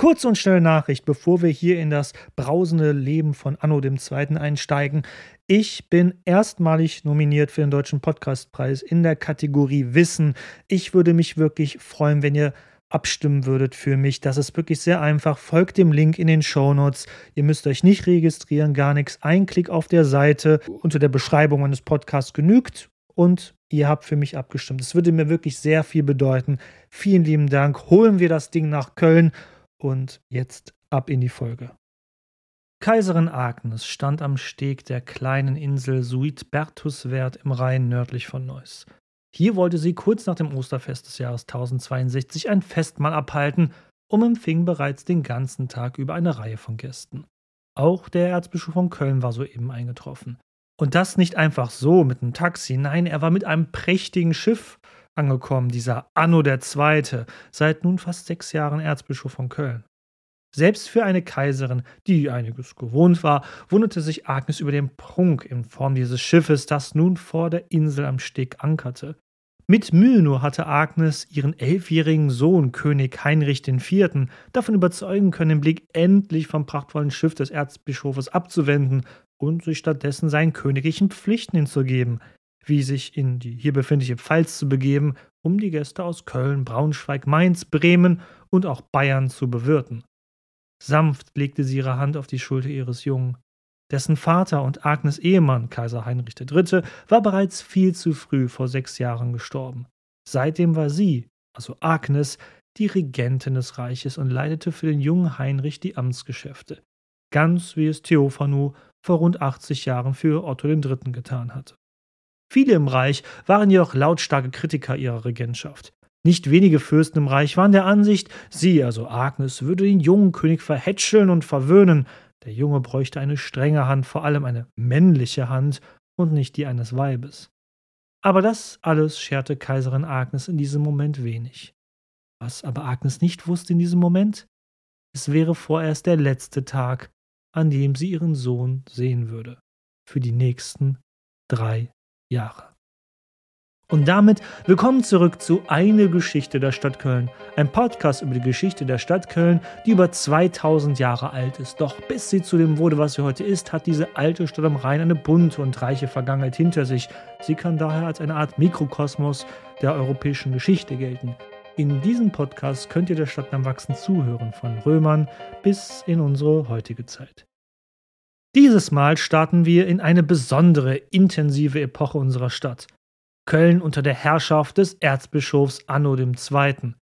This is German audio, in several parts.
Kurze und schnelle Nachricht, bevor wir hier in das brausende Leben von Anno II. einsteigen. Ich bin erstmalig nominiert für den Deutschen Podcastpreis in der Kategorie Wissen. Ich würde mich wirklich freuen, wenn ihr abstimmen würdet für mich. Das ist wirklich sehr einfach. Folgt dem Link in den Show Notes. Ihr müsst euch nicht registrieren, gar nichts. Ein Klick auf der Seite unter der Beschreibung meines Podcasts genügt und ihr habt für mich abgestimmt. Es würde mir wirklich sehr viel bedeuten. Vielen lieben Dank. Holen wir das Ding nach Köln und jetzt ab in die Folge. Kaiserin Agnes stand am Steg der kleinen Insel Suidbertuswert im Rhein nördlich von Neuss. Hier wollte sie kurz nach dem Osterfest des Jahres 1062 ein Festmahl abhalten und empfing bereits den ganzen Tag über eine Reihe von Gästen. Auch der Erzbischof von Köln war soeben eingetroffen. Und das nicht einfach so mit einem Taxi, nein, er war mit einem prächtigen Schiff angekommen, dieser Anno II., seit nun fast sechs Jahren Erzbischof von Köln. Selbst für eine Kaiserin, die einiges gewohnt war, wunderte sich Agnes über den Prunk in Form dieses Schiffes, das nun vor der Insel am Steg ankerte. Mit Mühe nur hatte Agnes ihren elfjährigen Sohn, König Heinrich IV., davon überzeugen können, den Blick endlich vom prachtvollen Schiff des Erzbischofes abzuwenden und sich stattdessen seinen königlichen Pflichten hinzugeben, wie sich in die hier befindliche Pfalz zu begeben, um die Gäste aus Köln, Braunschweig, Mainz, Bremen und auch Bayern zu bewirten. Sanft legte sie ihre Hand auf die Schulter ihres Jungen. Dessen Vater und Agnes Ehemann, Kaiser Heinrich III., war bereits viel zu früh vor sechs Jahren gestorben. Seitdem war sie, also Agnes, die Regentin des Reiches und leitete für den jungen Heinrich die Amtsgeschäfte, ganz wie es Theophanu vor rund 80 Jahren für Otto III. getan hatte. Viele im Reich waren jedoch lautstarke Kritiker ihrer Regentschaft. Nicht wenige Fürsten im Reich waren der Ansicht, sie, also Agnes, würde den jungen König verhätscheln und verwöhnen. Der Junge bräuchte eine strenge Hand, vor allem eine männliche Hand und nicht die eines Weibes. Aber das alles scherte Kaiserin Agnes in diesem Moment wenig. Was aber Agnes nicht wusste in diesem Moment? Es wäre vorerst der letzte Tag, an dem sie ihren Sohn sehen würde. Für die nächsten drei Jahre. Und damit willkommen zurück zu Eine Geschichte der Stadt Köln. Ein Podcast über die Geschichte der Stadt Köln, die über 2000 Jahre alt ist. Doch bis sie zu dem wurde, was sie heute ist, hat diese alte Stadt am Rhein eine bunte und reiche Vergangenheit hinter sich. Sie kann daher als eine Art Mikrokosmos der europäischen Geschichte gelten. In diesem Podcast könnt ihr der Stadt am Wachsen zuhören, von Römern bis in unsere heutige Zeit. Dieses Mal starten wir in eine besondere, intensive Epoche unserer Stadt. Köln unter der Herrschaft des Erzbischofs Anno II.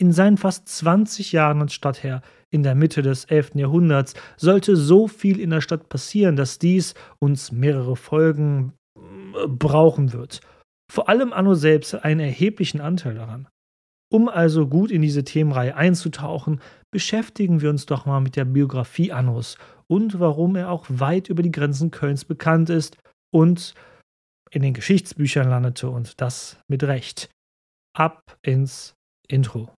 In seinen fast 20 Jahren als Stadtherr in der Mitte des 11. Jahrhunderts sollte so viel in der Stadt passieren, dass dies uns mehrere Folgen äh, brauchen wird. Vor allem Anno selbst einen erheblichen Anteil daran. Um also gut in diese Themenreihe einzutauchen, beschäftigen wir uns doch mal mit der Biografie Annos und warum er auch weit über die Grenzen Kölns bekannt ist und in den Geschichtsbüchern landete und das mit Recht. Ab ins Intro.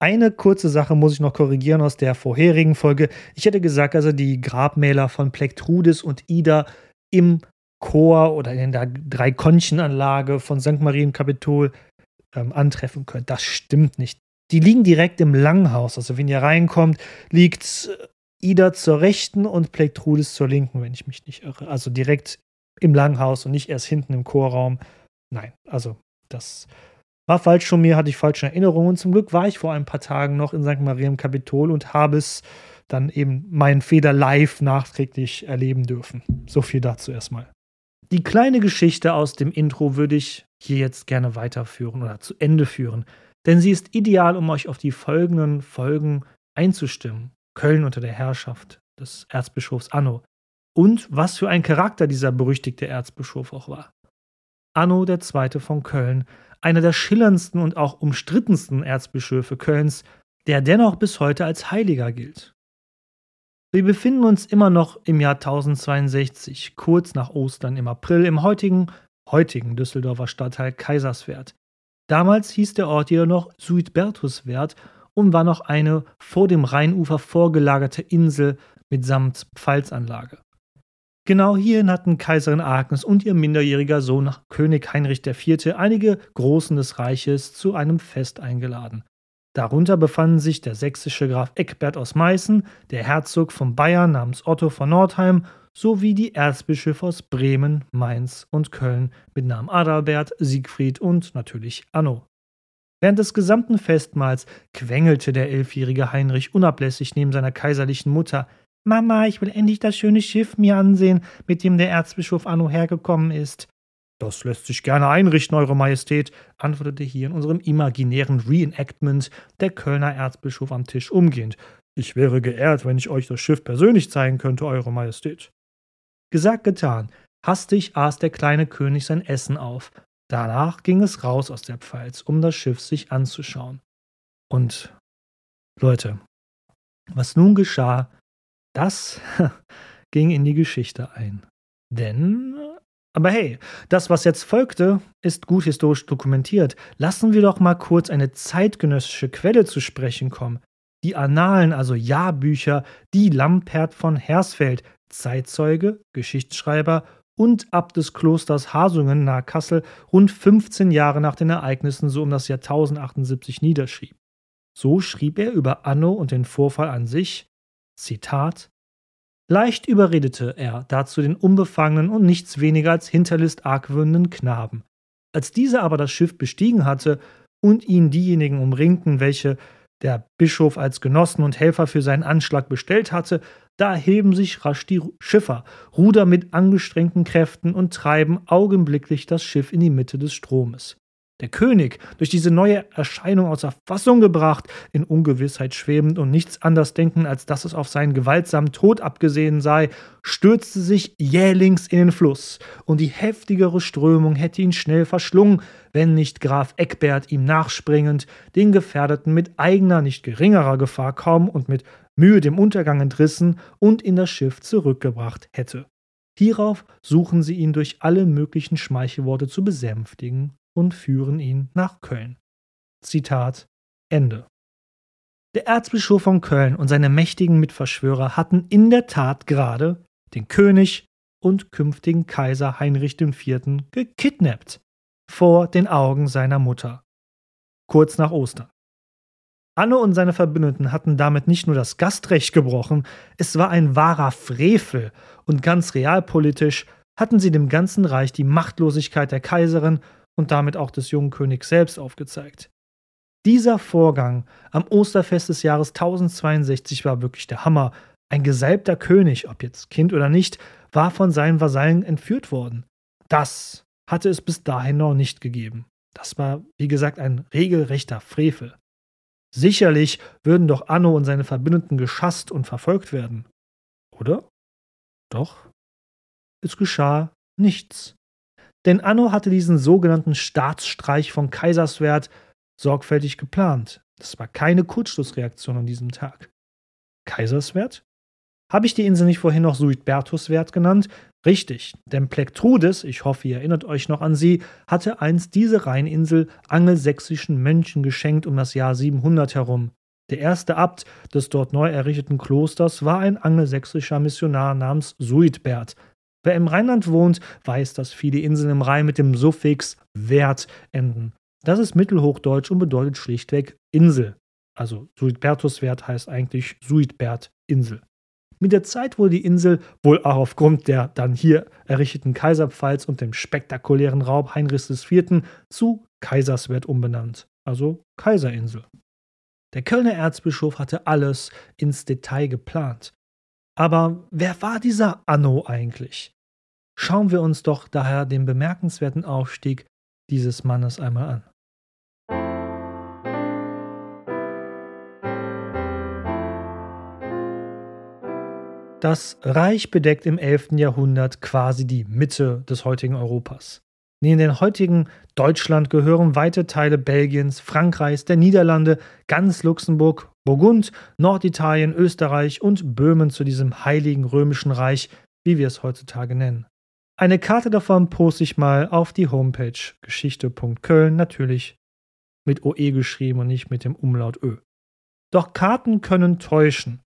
Eine kurze Sache muss ich noch korrigieren aus der vorherigen Folge. Ich hätte gesagt, also die Grabmäler von Plektrudis und Ida im Chor oder in der Drei-Konchenanlage von St. Marie im Kapitol ähm, antreffen können. Das stimmt nicht. Die liegen direkt im Langhaus. Also wenn ihr reinkommt, liegt Ida zur rechten und Plektrudis zur linken, wenn ich mich nicht irre. Also direkt im Langhaus und nicht erst hinten im Chorraum. Nein, also das war falsch von mir, hatte ich falsche Erinnerungen. Zum Glück war ich vor ein paar Tagen noch in St. Maria im Kapitol und habe es dann eben meinen Feder live nachträglich erleben dürfen. So viel dazu erstmal. Die kleine Geschichte aus dem Intro würde ich hier jetzt gerne weiterführen oder zu Ende führen denn sie ist ideal, um euch auf die folgenden Folgen einzustimmen. Köln unter der Herrschaft des Erzbischofs Anno. Und was für ein Charakter dieser berüchtigte Erzbischof auch war. Anno II. von Köln, einer der schillerndsten und auch umstrittensten Erzbischöfe Kölns, der dennoch bis heute als Heiliger gilt. Wir befinden uns immer noch im Jahr 1062, kurz nach Ostern im April, im heutigen, heutigen Düsseldorfer Stadtteil Kaiserswerth, Damals hieß der Ort jedoch noch Suidbertuswert und war noch eine vor dem Rheinufer vorgelagerte Insel mitsamt Pfalzanlage. Genau hierhin hatten Kaiserin Agnes und ihr minderjähriger Sohn König Heinrich IV. einige Großen des Reiches zu einem Fest eingeladen. Darunter befanden sich der sächsische Graf Eckbert aus Meißen, der Herzog von Bayern namens Otto von Nordheim sowie die Erzbischöfe aus Bremen, Mainz und Köln mit Namen Adalbert, Siegfried und natürlich Anno. Während des gesamten Festmahls quengelte der elfjährige Heinrich unablässig neben seiner kaiserlichen Mutter. Mama, ich will endlich das schöne Schiff mir ansehen, mit dem der Erzbischof Anno hergekommen ist. Das lässt sich gerne einrichten, Eure Majestät, antwortete hier in unserem imaginären Reenactment der Kölner Erzbischof am Tisch umgehend. Ich wäre geehrt, wenn ich euch das Schiff persönlich zeigen könnte, Eure Majestät. Gesagt, getan. Hastig aß der kleine König sein Essen auf. Danach ging es raus aus der Pfalz, um das Schiff sich anzuschauen. Und Leute, was nun geschah, das ging in die Geschichte ein. Denn, aber hey, das, was jetzt folgte, ist gut historisch dokumentiert. Lassen wir doch mal kurz eine zeitgenössische Quelle zu sprechen kommen. Die Annalen, also Jahrbücher, die Lampert von Hersfeld, Zeitzeuge, Geschichtsschreiber und Abt des Klosters Hasungen nahe Kassel rund 15 Jahre nach den Ereignissen so um das Jahr 1078 niederschrieb. So schrieb er über Anno und den Vorfall an sich, Zitat, Leicht überredete er dazu den unbefangenen und nichts weniger als hinterlist argwöhnenden Knaben. Als dieser aber das Schiff bestiegen hatte und ihn diejenigen umringten, welche der Bischof als Genossen und Helfer für seinen Anschlag bestellt hatte, da heben sich rasch die Schiffer, Ruder mit angestrengten Kräften und treiben augenblicklich das Schiff in die Mitte des Stromes. Der König, durch diese neue Erscheinung außer Fassung gebracht, in Ungewissheit schwebend und nichts anders denken, als dass es auf seinen gewaltsamen Tod abgesehen sei, stürzte sich jählings in den Fluss, und die heftigere Strömung hätte ihn schnell verschlungen, wenn nicht Graf Eckbert ihm nachspringend den Gefährdeten mit eigener, nicht geringerer Gefahr kaum und mit Mühe dem Untergang entrissen und in das Schiff zurückgebracht hätte. Hierauf suchen sie ihn durch alle möglichen Schmeichelworte zu besänftigen und führen ihn nach Köln. Zitat Ende. Der Erzbischof von Köln und seine mächtigen Mitverschwörer hatten in der Tat gerade den König und künftigen Kaiser Heinrich IV. gekidnappt vor den Augen seiner Mutter. Kurz nach Ostern. Anno und seine Verbündeten hatten damit nicht nur das Gastrecht gebrochen, es war ein wahrer Frevel und ganz realpolitisch hatten sie dem ganzen Reich die Machtlosigkeit der Kaiserin und damit auch des jungen Königs selbst aufgezeigt. Dieser Vorgang am Osterfest des Jahres 1062 war wirklich der Hammer. Ein gesalbter König, ob jetzt Kind oder nicht, war von seinen Vasallen entführt worden. Das hatte es bis dahin noch nicht gegeben. Das war, wie gesagt, ein regelrechter Frevel. Sicherlich würden doch Anno und seine Verbündeten geschasst und verfolgt werden. Oder? Doch. Es geschah nichts. Denn Anno hatte diesen sogenannten Staatsstreich von Kaiserswerth sorgfältig geplant. Das war keine Kurzschlussreaktion an diesem Tag. Kaiserswerth? Habe ich die Insel nicht vorhin noch Suidbertuswert genannt? Richtig, denn Plektrudes, ich hoffe, ihr erinnert euch noch an sie, hatte einst diese Rheininsel angelsächsischen Mönchen geschenkt um das Jahr 700 herum. Der erste Abt des dort neu errichteten Klosters war ein angelsächsischer Missionar namens Suidbert, Wer im Rheinland wohnt, weiß, dass viele Inseln im Rhein mit dem Suffix Wert enden. Das ist Mittelhochdeutsch und bedeutet schlichtweg Insel. Also Suidbertuswert heißt eigentlich Suidbert-Insel. Mit der Zeit wurde die Insel, wohl auch aufgrund der dann hier errichteten Kaiserpfalz und dem spektakulären Raub Heinrichs IV., zu Kaiserswerth umbenannt, also Kaiserinsel. Der Kölner Erzbischof hatte alles ins Detail geplant. Aber wer war dieser Anno eigentlich? Schauen wir uns doch daher den bemerkenswerten Aufstieg dieses Mannes einmal an. Das Reich bedeckt im 11. Jahrhundert quasi die Mitte des heutigen Europas. Neben den heutigen Deutschland gehören weite Teile Belgiens, Frankreichs, der Niederlande, ganz Luxemburg, Burgund, Norditalien, Österreich und Böhmen zu diesem heiligen römischen Reich, wie wir es heutzutage nennen. Eine Karte davon poste ich mal auf die Homepage geschichte.köln, natürlich mit OE geschrieben und nicht mit dem Umlaut Ö. Doch Karten können täuschen.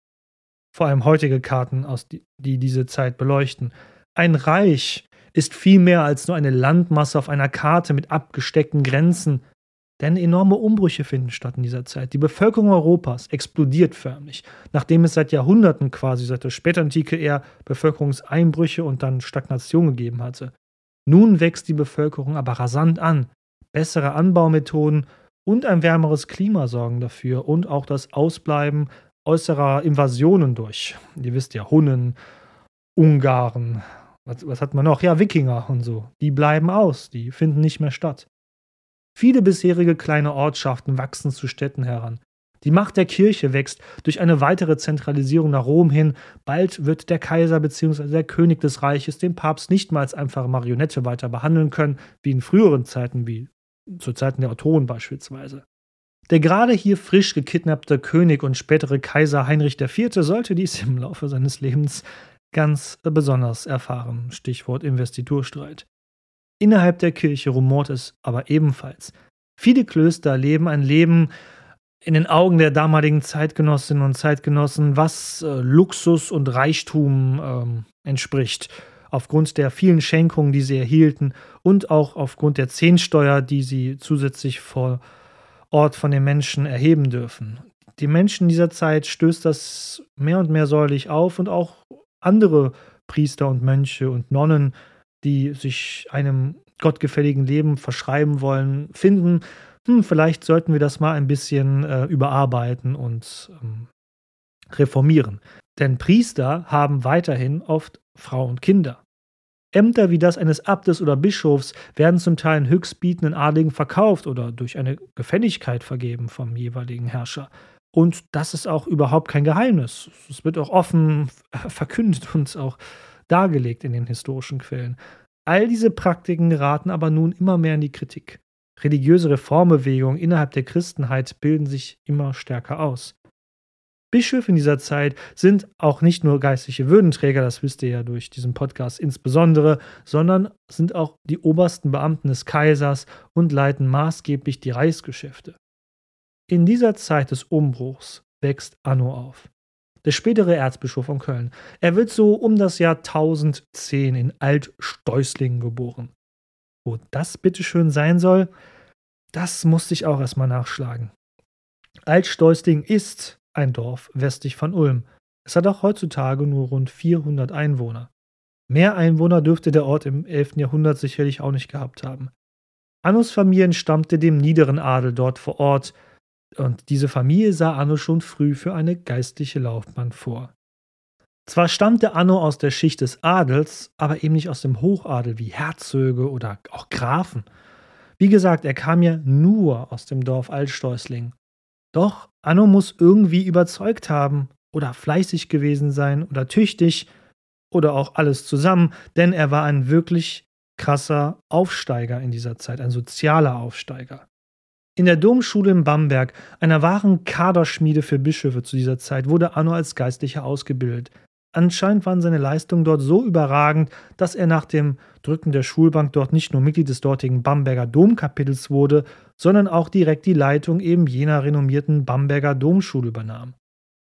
Vor allem heutige Karten, aus die, die diese Zeit beleuchten. Ein Reich ist viel mehr als nur eine Landmasse auf einer Karte mit abgesteckten Grenzen. Denn enorme Umbrüche finden statt in dieser Zeit. Die Bevölkerung Europas explodiert förmlich, nachdem es seit Jahrhunderten quasi seit der Spätantike eher Bevölkerungseinbrüche und dann Stagnation gegeben hatte. Nun wächst die Bevölkerung aber rasant an. Bessere Anbaumethoden und ein wärmeres Klima sorgen dafür und auch das Ausbleiben äußerer Invasionen durch. Ihr wisst ja, Hunnen, Ungarn, was, was hat man noch? Ja, Wikinger und so. Die bleiben aus, die finden nicht mehr statt. Viele bisherige kleine Ortschaften wachsen zu Städten heran. Die Macht der Kirche wächst durch eine weitere Zentralisierung nach Rom hin. Bald wird der Kaiser bzw. der König des Reiches den Papst nicht mal als einfache Marionette weiter behandeln können, wie in früheren Zeiten, wie zu Zeiten der Ottonen beispielsweise. Der gerade hier frisch gekidnappte König und spätere Kaiser Heinrich IV. sollte dies im Laufe seines Lebens ganz besonders erfahren. Stichwort Investiturstreit. Innerhalb der Kirche rumort es aber ebenfalls. Viele Klöster leben ein Leben in den Augen der damaligen Zeitgenossinnen und Zeitgenossen, was äh, Luxus und Reichtum ähm, entspricht, aufgrund der vielen Schenkungen, die sie erhielten und auch aufgrund der Zehnsteuer, die sie zusätzlich vor Ort von den Menschen erheben dürfen. Die Menschen dieser Zeit stößt das mehr und mehr säuerlich auf und auch andere Priester und Mönche und Nonnen die sich einem gottgefälligen Leben verschreiben wollen, finden, hm, vielleicht sollten wir das mal ein bisschen äh, überarbeiten und ähm, reformieren. Denn Priester haben weiterhin oft Frau und Kinder. Ämter wie das eines Abtes oder Bischofs werden zum Teil in höchstbietenden Adligen verkauft oder durch eine Gefälligkeit vergeben vom jeweiligen Herrscher. Und das ist auch überhaupt kein Geheimnis. Es wird auch offen verkündet und auch dargelegt in den historischen Quellen. All diese Praktiken geraten aber nun immer mehr in die Kritik. Religiöse Reformbewegungen innerhalb der Christenheit bilden sich immer stärker aus. Bischöfe in dieser Zeit sind auch nicht nur geistliche Würdenträger, das wisst ihr ja durch diesen Podcast insbesondere, sondern sind auch die obersten Beamten des Kaisers und leiten maßgeblich die Reichsgeschäfte. In dieser Zeit des Umbruchs wächst Anno auf der spätere Erzbischof von Köln. Er wird so um das Jahr 1010 in Altsteußlingen geboren. Wo das bitteschön sein soll, das musste ich auch erstmal nachschlagen. Altsteußling ist ein Dorf westlich von Ulm. Es hat auch heutzutage nur rund 400 Einwohner. Mehr Einwohner dürfte der Ort im 11. Jahrhundert sicherlich auch nicht gehabt haben. Annus Familie entstammte dem niederen Adel dort vor Ort, und diese Familie sah Anno schon früh für eine geistliche Laufbahn vor. Zwar stammte Anno aus der Schicht des Adels, aber eben nicht aus dem Hochadel wie Herzöge oder auch Grafen. Wie gesagt, er kam ja nur aus dem Dorf Altstäusling. Doch Anno muss irgendwie überzeugt haben oder fleißig gewesen sein oder tüchtig oder auch alles zusammen, denn er war ein wirklich krasser Aufsteiger in dieser Zeit, ein sozialer Aufsteiger. In der Domschule in Bamberg, einer wahren Kaderschmiede für Bischöfe zu dieser Zeit, wurde Anno als Geistlicher ausgebildet. Anscheinend waren seine Leistungen dort so überragend, dass er nach dem Drücken der Schulbank dort nicht nur Mitglied des dortigen Bamberger Domkapitels wurde, sondern auch direkt die Leitung eben jener renommierten Bamberger Domschule übernahm.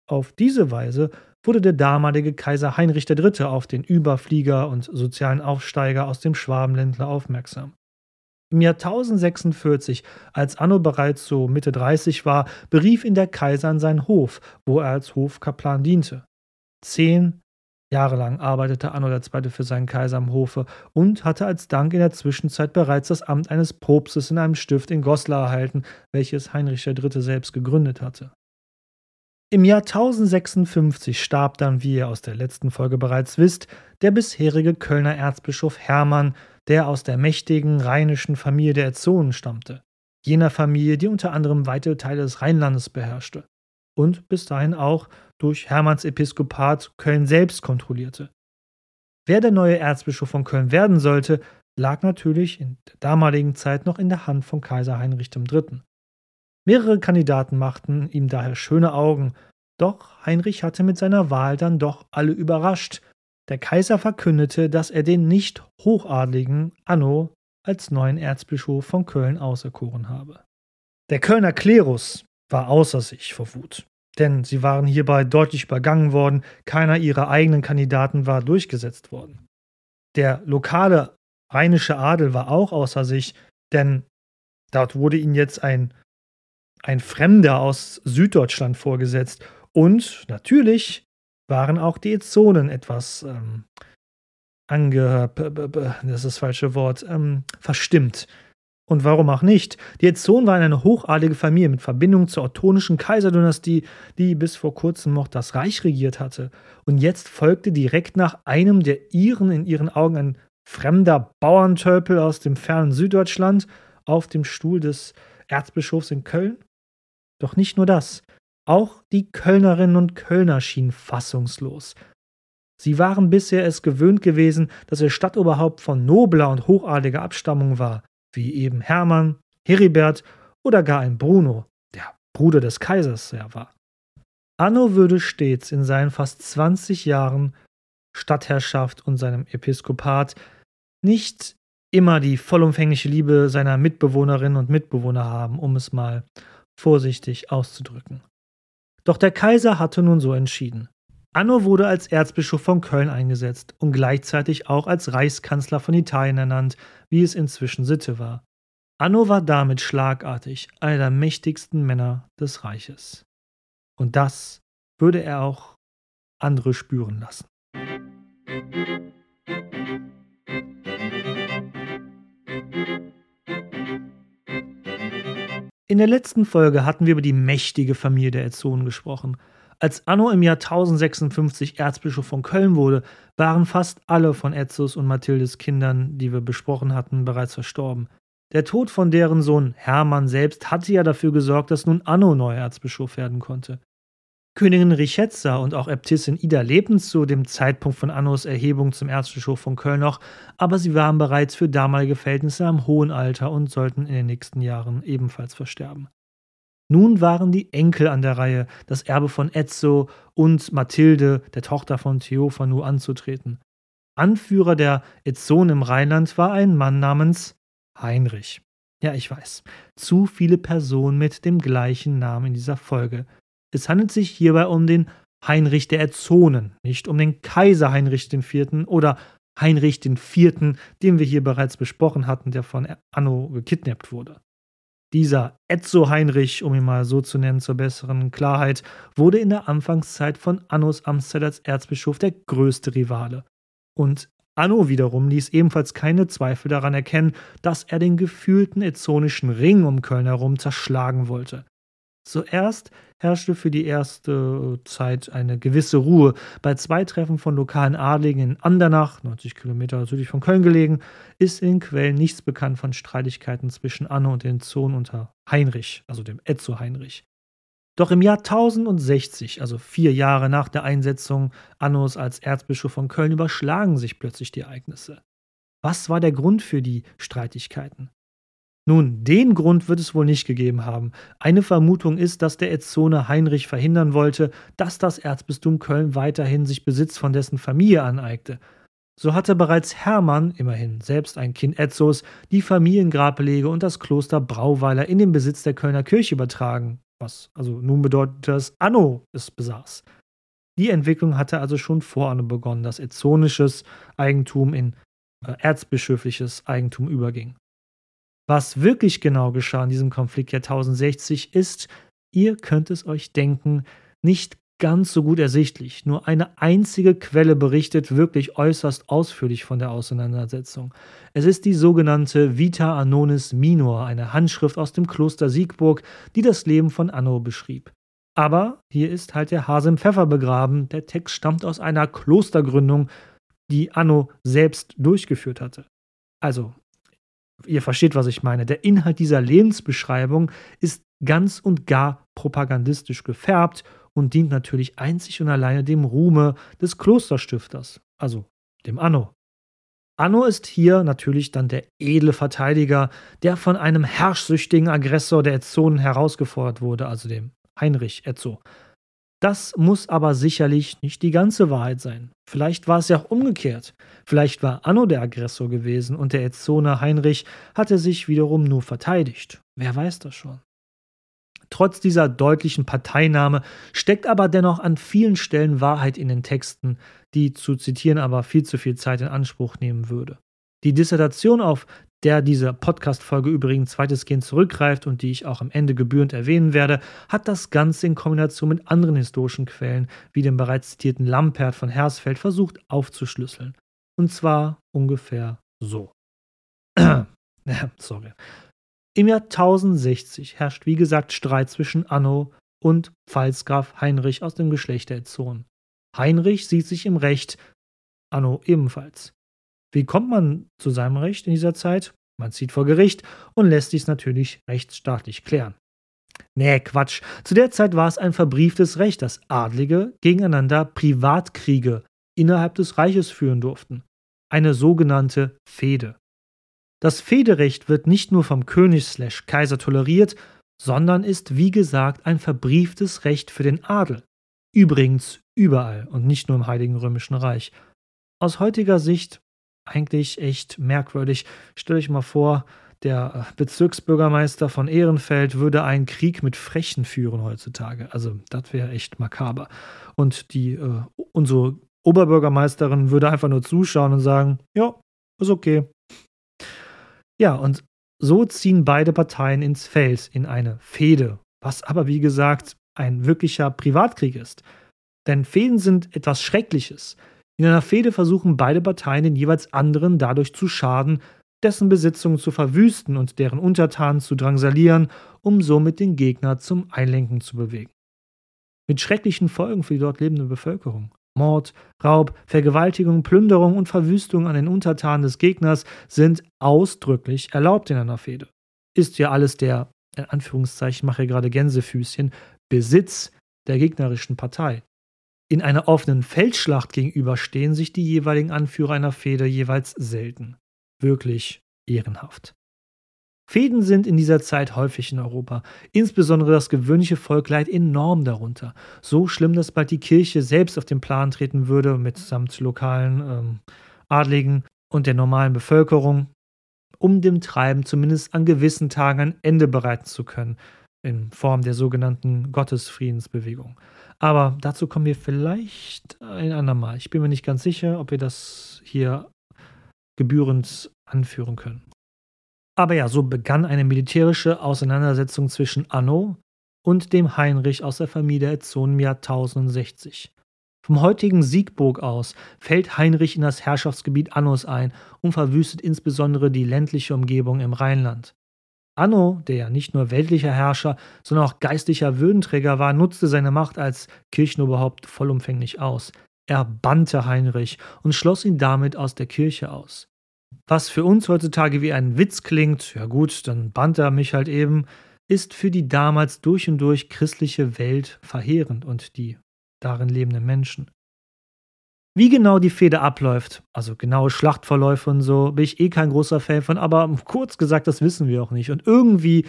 Auf diese Weise wurde der damalige Kaiser Heinrich III. auf den Überflieger und sozialen Aufsteiger aus dem Schwabenländler aufmerksam. Im Jahr 1046, als Anno bereits so Mitte 30 war, berief ihn der Kaiser an seinen Hof, wo er als Hofkaplan diente. Zehn Jahre lang arbeitete Anno II. für seinen Kaiser am Hofe und hatte als Dank in der Zwischenzeit bereits das Amt eines Propstes in einem Stift in Goslar erhalten, welches Heinrich III. selbst gegründet hatte. Im Jahr 1056 starb dann, wie ihr aus der letzten Folge bereits wisst, der bisherige Kölner Erzbischof Hermann, der aus der mächtigen rheinischen Familie der Ezzonen stammte, jener Familie, die unter anderem weite Teile des Rheinlandes beherrschte und bis dahin auch durch Hermanns Episkopat Köln selbst kontrollierte. Wer der neue Erzbischof von Köln werden sollte, lag natürlich in der damaligen Zeit noch in der Hand von Kaiser Heinrich III. Mehrere Kandidaten machten ihm daher schöne Augen, doch Heinrich hatte mit seiner Wahl dann doch alle überrascht der Kaiser verkündete, dass er den nicht hochadligen Anno als neuen Erzbischof von Köln auserkoren habe. Der Kölner Klerus war außer sich vor Wut, denn sie waren hierbei deutlich übergangen worden, keiner ihrer eigenen Kandidaten war durchgesetzt worden. Der lokale rheinische Adel war auch außer sich, denn dort wurde ihnen jetzt ein, ein Fremder aus Süddeutschland vorgesetzt. Und natürlich waren auch die Ezonen etwas ähm, ange, das ist das falsche Wort, ähm, verstimmt. Und warum auch nicht? Die Ezonen waren eine hochadelige Familie mit Verbindung zur ottonischen Kaiserdynastie, die bis vor kurzem noch das Reich regiert hatte. Und jetzt folgte direkt nach einem der ihren in ihren Augen ein fremder Bauerntölpel aus dem fernen Süddeutschland auf dem Stuhl des Erzbischofs in Köln? Doch nicht nur das. Auch die Kölnerinnen und Kölner schienen fassungslos. Sie waren bisher es gewöhnt gewesen, dass ihr Stadtoberhaupt von nobler und hochadliger Abstammung war, wie eben Hermann, Heribert oder gar ein Bruno, der Bruder des Kaisers ja war. Anno würde stets in seinen fast 20 Jahren Stadtherrschaft und seinem Episkopat nicht immer die vollumfängliche Liebe seiner Mitbewohnerinnen und Mitbewohner haben, um es mal vorsichtig auszudrücken. Doch der Kaiser hatte nun so entschieden. Anno wurde als Erzbischof von Köln eingesetzt und gleichzeitig auch als Reichskanzler von Italien ernannt, wie es inzwischen Sitte war. Anno war damit schlagartig einer der mächtigsten Männer des Reiches. Und das würde er auch andere spüren lassen. In der letzten Folge hatten wir über die mächtige Familie der Ezzonen gesprochen – als Anno im Jahr 1056 Erzbischof von Köln wurde, waren fast alle von Etzus und Mathildes Kindern, die wir besprochen hatten, bereits verstorben. Der Tod von deren Sohn Hermann selbst hatte ja dafür gesorgt, dass nun Anno neuer Erzbischof werden konnte. Königin Richetza und auch Äbtissin Ida lebten zu dem Zeitpunkt von Annos Erhebung zum Erzbischof von Köln noch, aber sie waren bereits für damalige Verhältnisse am hohen Alter und sollten in den nächsten Jahren ebenfalls versterben. Nun waren die Enkel an der Reihe, das Erbe von Ezzo und Mathilde, der Tochter von Theophanu, anzutreten. Anführer der Ezzonen im Rheinland war ein Mann namens Heinrich. Ja, ich weiß. Zu viele Personen mit dem gleichen Namen in dieser Folge. Es handelt sich hierbei um den Heinrich der Ezzonen, nicht um den Kaiser Heinrich IV. oder Heinrich IV., den wir hier bereits besprochen hatten, der von Anno gekidnappt wurde. Dieser Etzo Heinrich, um ihn mal so zu nennen zur besseren Klarheit, wurde in der Anfangszeit von Annos Amtszeit als Erzbischof der größte Rivale. Und Anno wiederum ließ ebenfalls keine Zweifel daran erkennen, dass er den gefühlten etzonischen Ring um Köln herum zerschlagen wollte. Zuerst herrschte für die erste Zeit eine gewisse Ruhe. Bei zwei Treffen von lokalen Adligen in Andernach, 90 Kilometer südlich von Köln gelegen, ist in Quellen nichts bekannt von Streitigkeiten zwischen Anne und den Zonen unter Heinrich, also dem Etzo Heinrich. Doch im Jahr 1060, also vier Jahre nach der Einsetzung Annos als Erzbischof von Köln, überschlagen sich plötzlich die Ereignisse. Was war der Grund für die Streitigkeiten? Nun, den Grund wird es wohl nicht gegeben haben. Eine Vermutung ist, dass der Etzone Heinrich verhindern wollte, dass das Erzbistum Köln weiterhin sich Besitz von dessen Familie aneignete. So hatte bereits Hermann, immerhin selbst ein Kind Etzos, die Familiengrablege und das Kloster Brauweiler in den Besitz der Kölner Kirche übertragen, was also nun bedeutet, dass Anno es besaß. Die Entwicklung hatte also schon vor Anno begonnen, dass etzonisches Eigentum in äh, erzbischöfliches Eigentum überging. Was wirklich genau geschah in diesem Konflikt Jahr 1060 ist, ihr könnt es euch denken, nicht ganz so gut ersichtlich. Nur eine einzige Quelle berichtet wirklich äußerst ausführlich von der Auseinandersetzung. Es ist die sogenannte Vita Anonis Minor, eine Handschrift aus dem Kloster Siegburg, die das Leben von Anno beschrieb. Aber hier ist halt der Hase im Pfeffer begraben. Der Text stammt aus einer Klostergründung, die Anno selbst durchgeführt hatte. Also Ihr versteht, was ich meine. Der Inhalt dieser Lebensbeschreibung ist ganz und gar propagandistisch gefärbt und dient natürlich einzig und alleine dem Ruhme des Klosterstifters, also dem Anno. Anno ist hier natürlich dann der edle Verteidiger, der von einem herrschsüchtigen Aggressor der Ezzonen herausgefordert wurde, also dem Heinrich Ezzo. Das muss aber sicherlich nicht die ganze Wahrheit sein. Vielleicht war es ja auch umgekehrt. Vielleicht war Anno der Aggressor gewesen und der Ezzoner Heinrich hatte sich wiederum nur verteidigt. Wer weiß das schon? Trotz dieser deutlichen Parteinahme steckt aber dennoch an vielen Stellen Wahrheit in den Texten, die zu zitieren aber viel zu viel Zeit in Anspruch nehmen würde. Die Dissertation, auf der diese Podcast-Folge übrigens weitestgehend zurückgreift und die ich auch am Ende gebührend erwähnen werde, hat das Ganze in Kombination mit anderen historischen Quellen, wie dem bereits zitierten Lampert von Hersfeld, versucht aufzuschlüsseln. Und zwar ungefähr so. Sorry. Im Jahr 1060 herrscht wie gesagt Streit zwischen Anno und Pfalzgraf Heinrich aus dem Geschlecht der Etzonen. Heinrich sieht sich im Recht, Anno ebenfalls. Wie kommt man zu seinem Recht in dieser Zeit? Man zieht vor Gericht und lässt dies natürlich rechtsstaatlich klären. Nee, Quatsch. Zu der Zeit war es ein verbrieftes Recht, dass Adlige gegeneinander Privatkriege innerhalb des Reiches führen durften. Eine sogenannte Fehde. Das Fehderecht wird nicht nur vom König Kaiser toleriert, sondern ist wie gesagt ein verbrieftes Recht für den Adel. Übrigens überall und nicht nur im Heiligen Römischen Reich. Aus heutiger Sicht eigentlich echt merkwürdig. Stell euch mal vor, der äh, Bezirksbürgermeister von Ehrenfeld würde einen Krieg mit Frechen führen heutzutage. Also das wäre echt makaber. Und die äh, unsere Oberbürgermeisterin würde einfach nur zuschauen und sagen, ja, ist okay. Ja, und so ziehen beide Parteien ins Feld in eine Fehde, was aber wie gesagt ein wirklicher Privatkrieg ist. Denn Fehden sind etwas Schreckliches. In einer Fehde versuchen beide Parteien den jeweils anderen dadurch zu schaden, dessen Besitzungen zu verwüsten und deren Untertanen zu drangsalieren, um somit den Gegner zum Einlenken zu bewegen. Mit schrecklichen Folgen für die dort lebende Bevölkerung. Mord, Raub, Vergewaltigung, Plünderung und Verwüstung an den Untertanen des Gegners sind ausdrücklich erlaubt in einer Fehde. Ist ja alles der, in Anführungszeichen, mache gerade Gänsefüßchen, Besitz der gegnerischen Partei. In einer offenen Feldschlacht gegenüberstehen sich die jeweiligen Anführer einer Fehde jeweils selten. Wirklich ehrenhaft. Fäden sind in dieser Zeit häufig in Europa. Insbesondere das gewöhnliche Volk leidet enorm darunter. So schlimm, dass bald die Kirche selbst auf den Plan treten würde, mitsamt lokalen ähm, Adligen und der normalen Bevölkerung, um dem Treiben zumindest an gewissen Tagen ein Ende bereiten zu können, in Form der sogenannten Gottesfriedensbewegung. Aber dazu kommen wir vielleicht ein andermal. Ich bin mir nicht ganz sicher, ob wir das hier gebührend anführen können. Aber ja, so begann eine militärische Auseinandersetzung zwischen Anno und dem Heinrich aus der Familie Etzon im Jahr 1060. Vom heutigen Siegburg aus fällt Heinrich in das Herrschaftsgebiet Annos ein und verwüstet insbesondere die ländliche Umgebung im Rheinland. Anno, der ja nicht nur weltlicher Herrscher, sondern auch geistlicher Würdenträger war, nutzte seine Macht als Kirchenoberhaupt vollumfänglich aus. Er bannte Heinrich und schloss ihn damit aus der Kirche aus. Was für uns heutzutage wie ein Witz klingt, ja gut, dann bannt er mich halt eben, ist für die damals durch und durch christliche Welt verheerend und die darin lebenden Menschen. Wie genau die Fehde abläuft, also genaue Schlachtverläufe und so, bin ich eh kein großer Fan von, aber kurz gesagt, das wissen wir auch nicht. Und irgendwie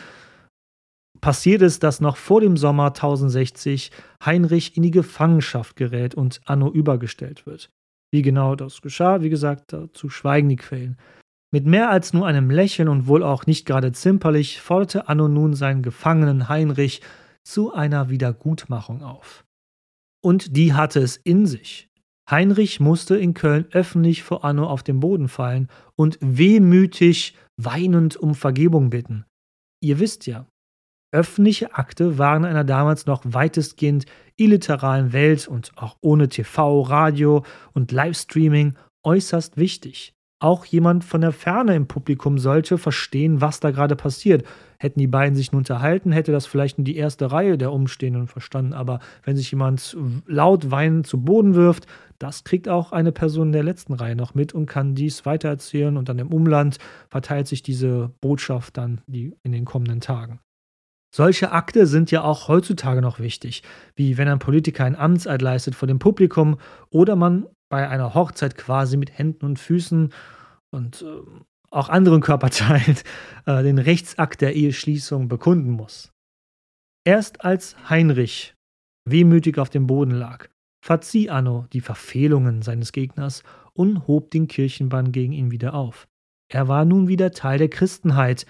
passiert es, dass noch vor dem Sommer 1060 Heinrich in die Gefangenschaft gerät und Anno übergestellt wird. Wie genau das geschah, wie gesagt, dazu schweigen die Quellen. Mit mehr als nur einem Lächeln und wohl auch nicht gerade zimperlich forderte Anno nun seinen Gefangenen Heinrich zu einer Wiedergutmachung auf. Und die hatte es in sich. Heinrich musste in Köln öffentlich vor Anno auf den Boden fallen und wehmütig, weinend um Vergebung bitten. Ihr wisst ja, öffentliche Akte waren in einer damals noch weitestgehend illiteralen Welt und auch ohne TV, Radio und Livestreaming äußerst wichtig. Auch jemand von der Ferne im Publikum sollte verstehen, was da gerade passiert. Hätten die beiden sich nun unterhalten, hätte das vielleicht nur die erste Reihe der Umstehenden verstanden. Aber wenn sich jemand laut weinend zu Boden wirft, das kriegt auch eine Person in der letzten Reihe noch mit und kann dies weitererzählen. Und dann im Umland verteilt sich diese Botschaft dann in den kommenden Tagen. Solche Akte sind ja auch heutzutage noch wichtig, wie wenn ein Politiker ein Amtseid leistet vor dem Publikum oder man bei einer Hochzeit quasi mit Händen und Füßen und äh, auch anderen Körperteilen äh, den Rechtsakt der Eheschließung bekunden muss. Erst als Heinrich wehmütig auf dem Boden lag, verzieh Anno die Verfehlungen seines Gegners und hob den Kirchenbann gegen ihn wieder auf. Er war nun wieder Teil der Christenheit,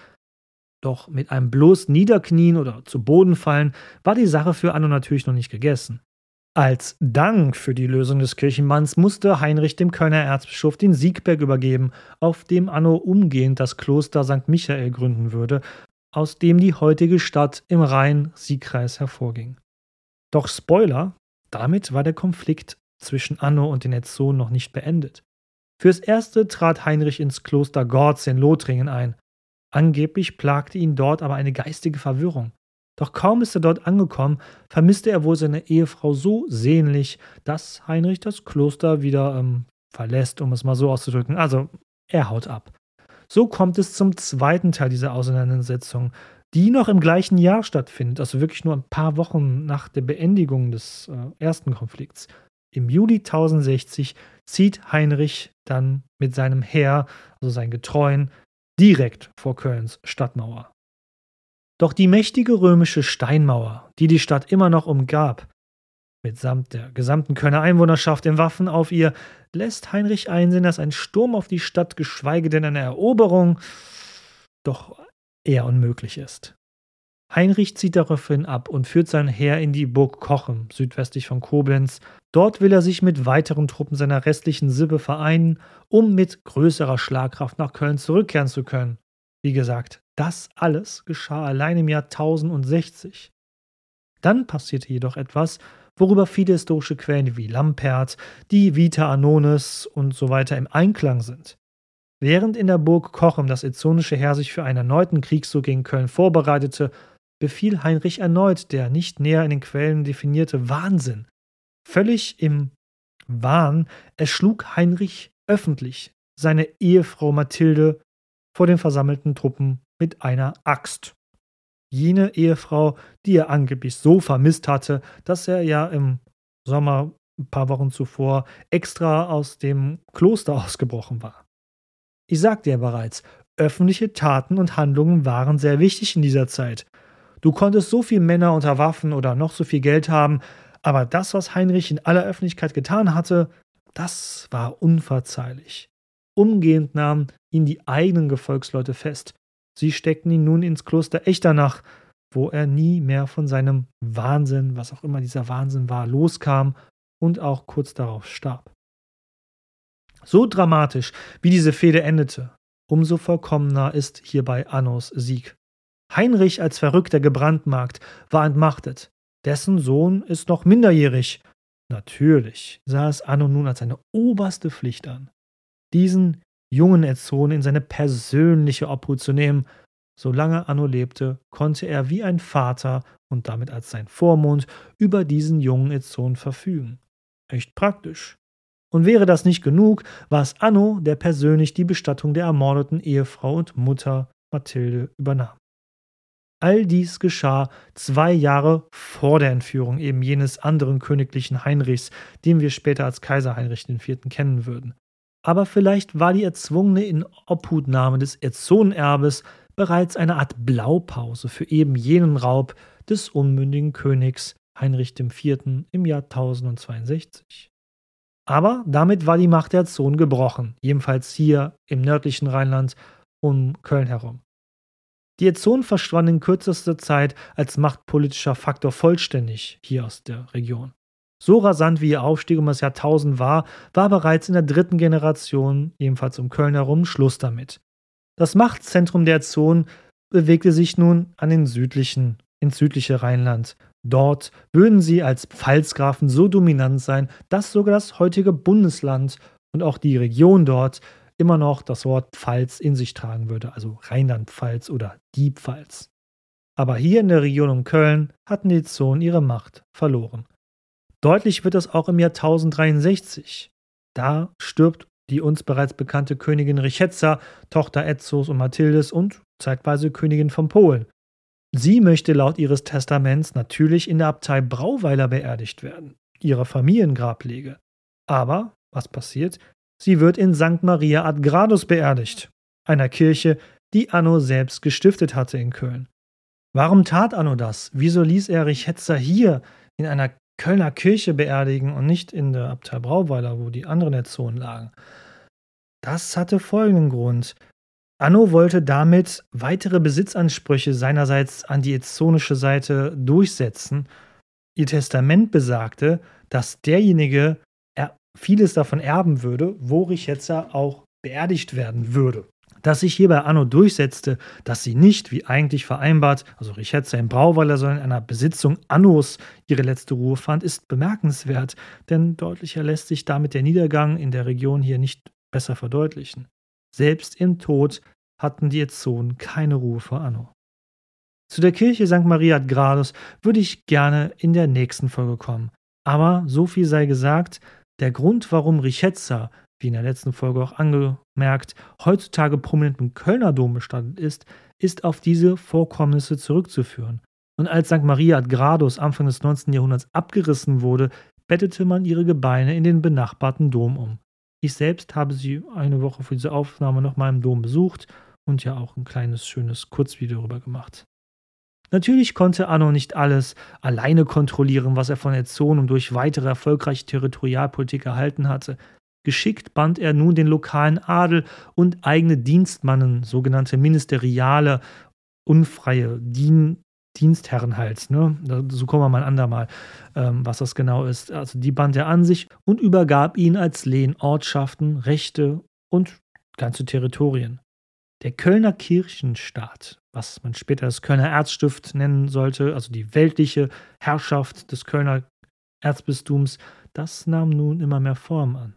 doch mit einem bloß Niederknien oder zu Boden fallen war die Sache für Anno natürlich noch nicht gegessen. Als Dank für die Lösung des Kirchenmanns musste Heinrich dem Kölner Erzbischof den Siegberg übergeben, auf dem Anno umgehend das Kloster St. Michael gründen würde, aus dem die heutige Stadt im Rhein-Siegkreis hervorging. Doch Spoiler, damit war der Konflikt zwischen Anno und den Etzonen noch nicht beendet. Fürs Erste trat Heinrich ins Kloster Gorz in Lothringen ein. Angeblich plagte ihn dort aber eine geistige Verwirrung. Doch kaum ist er dort angekommen, vermisste er wohl seine Ehefrau so sehnlich, dass Heinrich das Kloster wieder ähm, verlässt, um es mal so auszudrücken. Also, er haut ab. So kommt es zum zweiten Teil dieser Auseinandersetzung, die noch im gleichen Jahr stattfindet, also wirklich nur ein paar Wochen nach der Beendigung des äh, ersten Konflikts. Im Juli 1060 zieht Heinrich dann mit seinem Heer, also seinen Getreuen, direkt vor Kölns Stadtmauer. Doch die mächtige römische Steinmauer, die die Stadt immer noch umgab, mitsamt der gesamten Kölner Einwohnerschaft in Waffen auf ihr, lässt Heinrich einsehen, dass ein Sturm auf die Stadt, geschweige denn eine Eroberung, doch eher unmöglich ist. Heinrich zieht daraufhin ab und führt sein Heer in die Burg Kochem, südwestlich von Koblenz. Dort will er sich mit weiteren Truppen seiner restlichen Sippe vereinen, um mit größerer Schlagkraft nach Köln zurückkehren zu können. Wie gesagt, das alles geschah allein im Jahr 1060. Dann passierte jedoch etwas, worüber viele historische Quellen wie Lampert, die Vita Anonis und so weiter im Einklang sind. Während in der Burg Kochem das ezzonische Heer sich für einen erneuten Kriegszug gegen Köln vorbereitete, befiel Heinrich erneut der nicht näher in den Quellen definierte Wahnsinn. Völlig im Wahn erschlug Heinrich öffentlich seine Ehefrau Mathilde vor den versammelten Truppen mit einer Axt. Jene Ehefrau, die er angeblich so vermisst hatte, dass er ja im Sommer ein paar Wochen zuvor extra aus dem Kloster ausgebrochen war. Ich sagte ja bereits, öffentliche Taten und Handlungen waren sehr wichtig in dieser Zeit. Du konntest so viele Männer unter Waffen oder noch so viel Geld haben, aber das, was Heinrich in aller Öffentlichkeit getan hatte, das war unverzeihlich. Umgehend nahmen ihn die eigenen Gefolgsleute fest. Sie steckten ihn nun ins Kloster Echternach, wo er nie mehr von seinem Wahnsinn, was auch immer dieser Wahnsinn war, loskam und auch kurz darauf starb. So dramatisch, wie diese Fehde endete, umso vollkommener ist hierbei Annos Sieg. Heinrich als Verrückter gebrandmarkt war entmachtet. Dessen Sohn ist noch minderjährig. Natürlich sah es Anno nun als seine oberste Pflicht an, diesen jungen Erzon in seine persönliche Obhut zu nehmen. Solange Anno lebte, konnte er wie ein Vater und damit als sein Vormund über diesen jungen Erzon verfügen. Echt praktisch. Und wäre das nicht genug, war es Anno, der persönlich die Bestattung der ermordeten Ehefrau und Mutter Mathilde übernahm. All dies geschah zwei Jahre vor der Entführung eben jenes anderen königlichen Heinrichs, den wir später als Kaiser Heinrich IV. kennen würden aber vielleicht war die erzwungene Inobhutnahme des Erzonenerbes bereits eine Art Blaupause für eben jenen Raub des unmündigen Königs Heinrich IV. im Jahr 1062. Aber damit war die Macht der Zonen gebrochen, jedenfalls hier im nördlichen Rheinland um Köln herum. Die Ezzonen verschwanden in kürzester Zeit als machtpolitischer Faktor vollständig hier aus der Region. So rasant wie ihr Aufstieg um das Jahrtausend war, war bereits in der dritten Generation, ebenfalls um Köln herum, Schluss damit. Das Machtzentrum der Zonen bewegte sich nun an den südlichen, ins südliche Rheinland. Dort würden sie als Pfalzgrafen so dominant sein, dass sogar das heutige Bundesland und auch die Region dort immer noch das Wort Pfalz in sich tragen würde, also Rheinland-Pfalz oder die Pfalz. Aber hier in der Region um Köln hatten die Zonen ihre Macht verloren. Deutlich wird das auch im Jahr 1063. Da stirbt die uns bereits bekannte Königin Richetza, Tochter Etzos und Mathildes und zeitweise Königin von Polen. Sie möchte laut ihres Testaments natürlich in der Abtei Brauweiler beerdigt werden, ihrer Familiengrablege. Aber, was passiert? Sie wird in St. Maria ad Gradus beerdigt, einer Kirche, die Anno selbst gestiftet hatte in Köln. Warum tat Anno das? Wieso ließ er Richetza hier in einer Kölner Kirche beerdigen und nicht in der Abtei Brauweiler, wo die anderen Erzonen lagen. Das hatte folgenden Grund. Anno wollte damit weitere Besitzansprüche seinerseits an die ezzonische Seite durchsetzen. Ihr Testament besagte, dass derjenige vieles davon erben würde, wo Richetza auch beerdigt werden würde. Dass sich hier bei Anno durchsetzte, dass sie nicht, wie eigentlich vereinbart, also Richetza im Brauweiler, sondern in einer Besitzung Annos ihre letzte Ruhe fand, ist bemerkenswert, denn deutlicher lässt sich damit der Niedergang in der Region hier nicht besser verdeutlichen. Selbst im Tod hatten die Etzonen keine Ruhe vor Anno. Zu der Kirche St. Maria ad Gradus würde ich gerne in der nächsten Folge kommen. Aber so viel sei gesagt, der Grund, warum Richetza, wie in der letzten Folge auch angemerkt, heutzutage prominent im Kölner Dom bestattet ist, ist auf diese Vorkommnisse zurückzuführen. Und als St. Maria ad Gradus Anfang des 19. Jahrhunderts abgerissen wurde, bettete man ihre Gebeine in den benachbarten Dom um. Ich selbst habe sie eine Woche für diese Aufnahme nochmal im Dom besucht und ja auch ein kleines, schönes Kurzvideo darüber gemacht. Natürlich konnte Anno nicht alles alleine kontrollieren, was er von Erzon durch weitere erfolgreiche Territorialpolitik erhalten hatte. Geschickt band er nun den lokalen Adel und eigene Dienstmannen, sogenannte ministeriale, unfreie Dien Dienstherrenhals, ne? So kommen wir mal ein andermal, ähm, was das genau ist. Also die band er an sich und übergab ihn als Lehen Ortschaften, Rechte und ganze Territorien. Der Kölner Kirchenstaat, was man später das Kölner Erzstift nennen sollte, also die weltliche Herrschaft des Kölner Erzbistums, das nahm nun immer mehr Form an.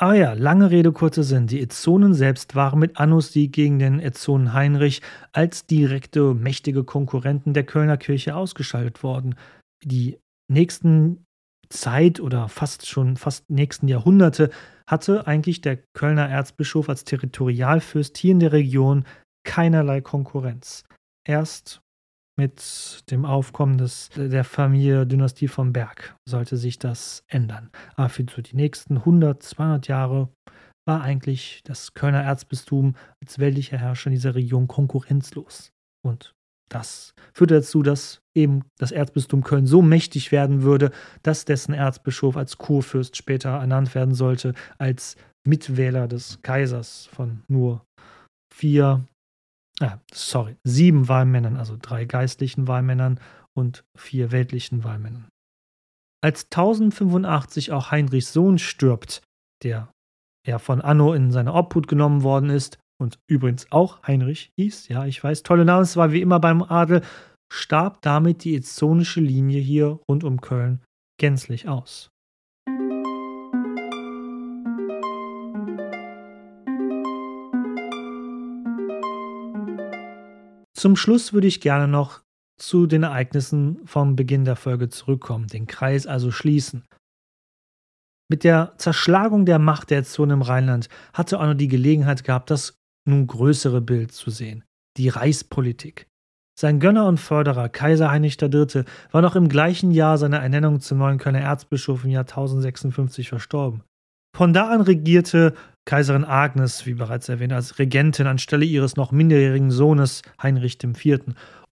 Ah ja, lange Rede, kurzer Sinn. Die Ezzonen selbst waren mit Annus Sieg gegen den Ezzonen Heinrich als direkte, mächtige Konkurrenten der Kölner Kirche ausgeschaltet worden. Die nächsten Zeit oder fast schon fast nächsten Jahrhunderte hatte eigentlich der Kölner Erzbischof als Territorialfürst hier in der Region keinerlei Konkurrenz. Erst mit dem Aufkommen des, der Familie Dynastie von Berg sollte sich das ändern. Aber für die nächsten 100, 200 Jahre war eigentlich das Kölner Erzbistum als weltlicher Herrscher in dieser Region konkurrenzlos. Und das führte dazu, dass eben das Erzbistum Köln so mächtig werden würde, dass dessen Erzbischof als Kurfürst später ernannt werden sollte, als Mitwähler des Kaisers von nur vier, ah, sorry, sieben Wahlmännern, also drei geistlichen Wahlmännern und vier weltlichen Wahlmännern. Als 1085 auch Heinrichs Sohn stirbt, der er von Anno in seine Obhut genommen worden ist, und übrigens auch Heinrich hieß, ja, ich weiß, tolle Namen, es war wie immer beim Adel, starb damit die ezonische Linie hier rund um Köln gänzlich aus. Zum Schluss würde ich gerne noch zu den Ereignissen vom Beginn der Folge zurückkommen, den Kreis also schließen. Mit der Zerschlagung der Macht der Zone im Rheinland hatte Arno die Gelegenheit gehabt, das nun größere Bild zu sehen, die Reichspolitik. Sein Gönner und Förderer, Kaiser Heinrich III., war noch im gleichen Jahr seiner Ernennung zum neuen Kölner Erzbischof im Jahr 1056 verstorben. Von da an regierte Kaiserin Agnes, wie bereits erwähnt, als Regentin anstelle ihres noch minderjährigen Sohnes Heinrich IV.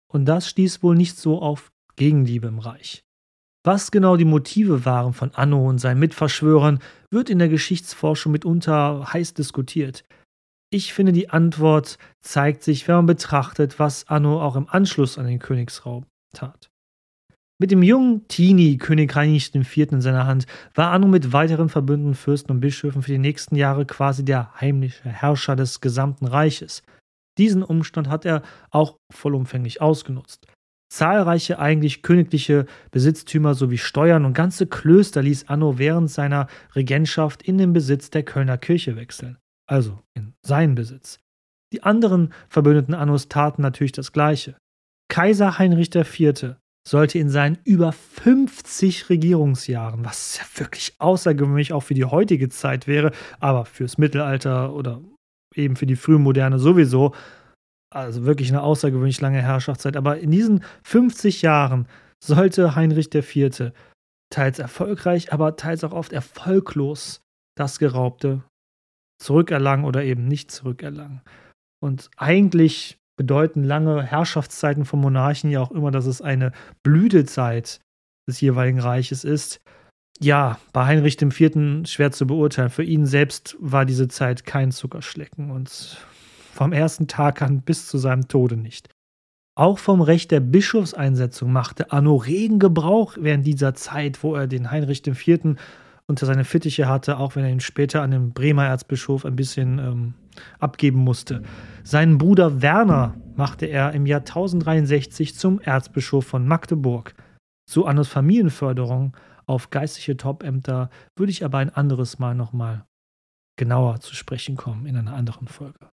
Und das stieß wohl nicht so auf Gegenliebe im Reich. Was genau die Motive waren von Anno und seinen Mitverschwörern, wird in der Geschichtsforschung mitunter heiß diskutiert. Ich finde, die Antwort zeigt sich, wenn man betrachtet, was Anno auch im Anschluss an den Königsraum tat. Mit dem jungen Teenie König Heinrich IV. in seiner Hand war Anno mit weiteren verbündeten Fürsten und Bischöfen für die nächsten Jahre quasi der heimliche Herrscher des gesamten Reiches. Diesen Umstand hat er auch vollumfänglich ausgenutzt. Zahlreiche eigentlich königliche Besitztümer sowie Steuern und ganze Klöster ließ Anno während seiner Regentschaft in den Besitz der Kölner Kirche wechseln also in seinen Besitz. Die anderen Verbündeten Annos taten natürlich das Gleiche. Kaiser Heinrich IV. Sollte in seinen über 50 Regierungsjahren, was ja wirklich außergewöhnlich auch für die heutige Zeit wäre, aber fürs Mittelalter oder eben für die frühe Moderne sowieso, also wirklich eine außergewöhnlich lange Herrschaftszeit, aber in diesen 50 Jahren sollte Heinrich IV. teils erfolgreich, aber teils auch oft erfolglos das Geraubte zurückerlangen oder eben nicht zurückerlangen. Und eigentlich bedeuten lange Herrschaftszeiten von Monarchen ja auch immer, dass es eine Blütezeit des jeweiligen Reiches ist. Ja, bei Heinrich IV. schwer zu beurteilen. Für ihn selbst war diese Zeit kein Zuckerschlecken und vom ersten Tag an bis zu seinem Tode nicht. Auch vom Recht der Bischofseinsetzung machte Anno regen Gebrauch während dieser Zeit, wo er den Heinrich IV. Unter seine Fittiche hatte, auch wenn er ihn später an den Bremer Erzbischof ein bisschen ähm, abgeben musste. Seinen Bruder Werner machte er im Jahr 1063 zum Erzbischof von Magdeburg. Zu Annos Familienförderung auf geistliche Topämter würde ich aber ein anderes Mal nochmal genauer zu sprechen kommen in einer anderen Folge.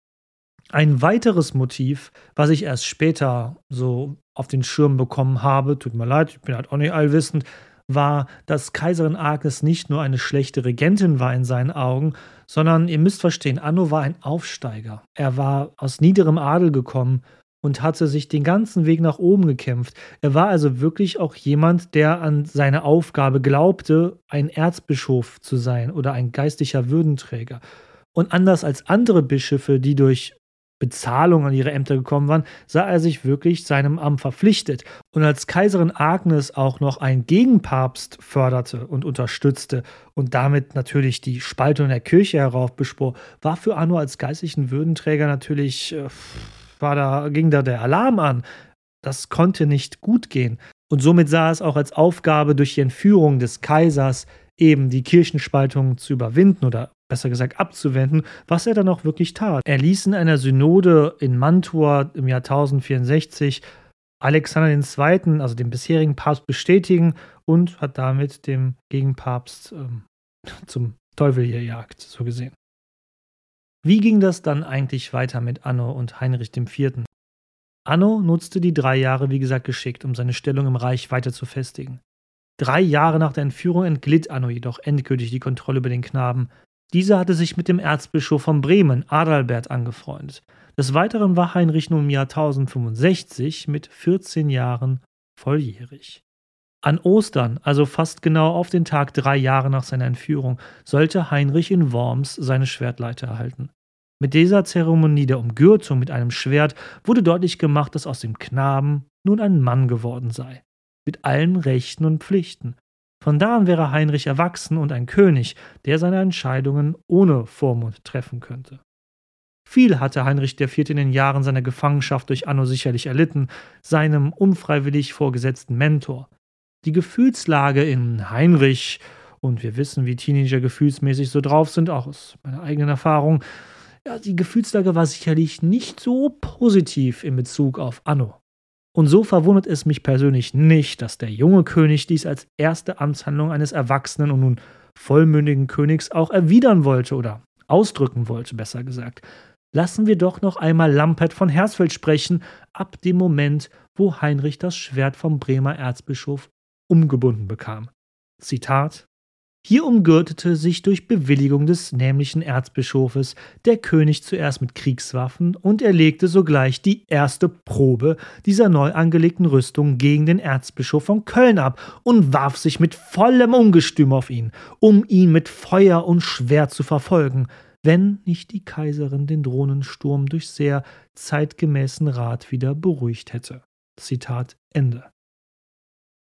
Ein weiteres Motiv, was ich erst später so auf den Schirm bekommen habe, tut mir leid, ich bin halt auch nicht allwissend, war, dass Kaiserin Agnes nicht nur eine schlechte Regentin war in seinen Augen, sondern ihr müsst verstehen, Anno war ein Aufsteiger. Er war aus niederem Adel gekommen und hatte sich den ganzen Weg nach oben gekämpft. Er war also wirklich auch jemand, der an seine Aufgabe glaubte, ein Erzbischof zu sein oder ein geistlicher Würdenträger. Und anders als andere Bischöfe, die durch Bezahlung an ihre Ämter gekommen waren, sah er sich wirklich seinem Amt verpflichtet. Und als Kaiserin Agnes auch noch einen Gegenpapst förderte und unterstützte und damit natürlich die Spaltung der Kirche heraufbeschwor, war für Anno als geistlichen Würdenträger natürlich, äh, war da, ging da der Alarm an. Das konnte nicht gut gehen. Und somit sah es auch als Aufgabe, durch die Entführung des Kaisers eben die Kirchenspaltung zu überwinden oder besser gesagt abzuwenden, was er dann auch wirklich tat. Er ließ in einer Synode in Mantua im Jahr 1064 Alexander II., also den bisherigen Papst, bestätigen und hat damit dem Gegenpapst ähm, zum Teufel gejagt, so gesehen. Wie ging das dann eigentlich weiter mit Anno und Heinrich IV.? Anno nutzte die drei Jahre, wie gesagt, geschickt, um seine Stellung im Reich weiter zu festigen. Drei Jahre nach der Entführung entglitt Anno jedoch endgültig die Kontrolle über den Knaben dieser hatte sich mit dem Erzbischof von Bremen, Adalbert, angefreundet. Des Weiteren war Heinrich nun im Jahr 1065 mit 14 Jahren volljährig. An Ostern, also fast genau auf den Tag drei Jahre nach seiner Entführung, sollte Heinrich in Worms seine Schwertleiter erhalten. Mit dieser Zeremonie der Umgürtung mit einem Schwert wurde deutlich gemacht, dass aus dem Knaben nun ein Mann geworden sei, mit allen Rechten und Pflichten, von da an wäre Heinrich erwachsen und ein König, der seine Entscheidungen ohne Vormund treffen könnte. Viel hatte Heinrich IV. in den Jahren seiner Gefangenschaft durch Anno sicherlich erlitten, seinem unfreiwillig vorgesetzten Mentor. Die Gefühlslage in Heinrich, und wir wissen, wie Teenager gefühlsmäßig so drauf sind, auch aus meiner eigenen Erfahrung, ja, die Gefühlslage war sicherlich nicht so positiv in Bezug auf Anno. Und so verwundert es mich persönlich nicht, dass der junge König dies als erste Amtshandlung eines erwachsenen und nun vollmündigen Königs auch erwidern wollte oder ausdrücken wollte, besser gesagt. Lassen wir doch noch einmal Lampert von Hersfeld sprechen, ab dem Moment, wo Heinrich das Schwert vom Bremer Erzbischof umgebunden bekam. Zitat hier umgürtete sich durch Bewilligung des nämlichen Erzbischofes der König zuerst mit Kriegswaffen und er legte sogleich die erste Probe dieser neu angelegten Rüstung gegen den Erzbischof von Köln ab und warf sich mit vollem Ungestüm auf ihn, um ihn mit Feuer und Schwert zu verfolgen, wenn nicht die Kaiserin den Drohnensturm durch sehr zeitgemäßen Rat wieder beruhigt hätte. Zitat Ende.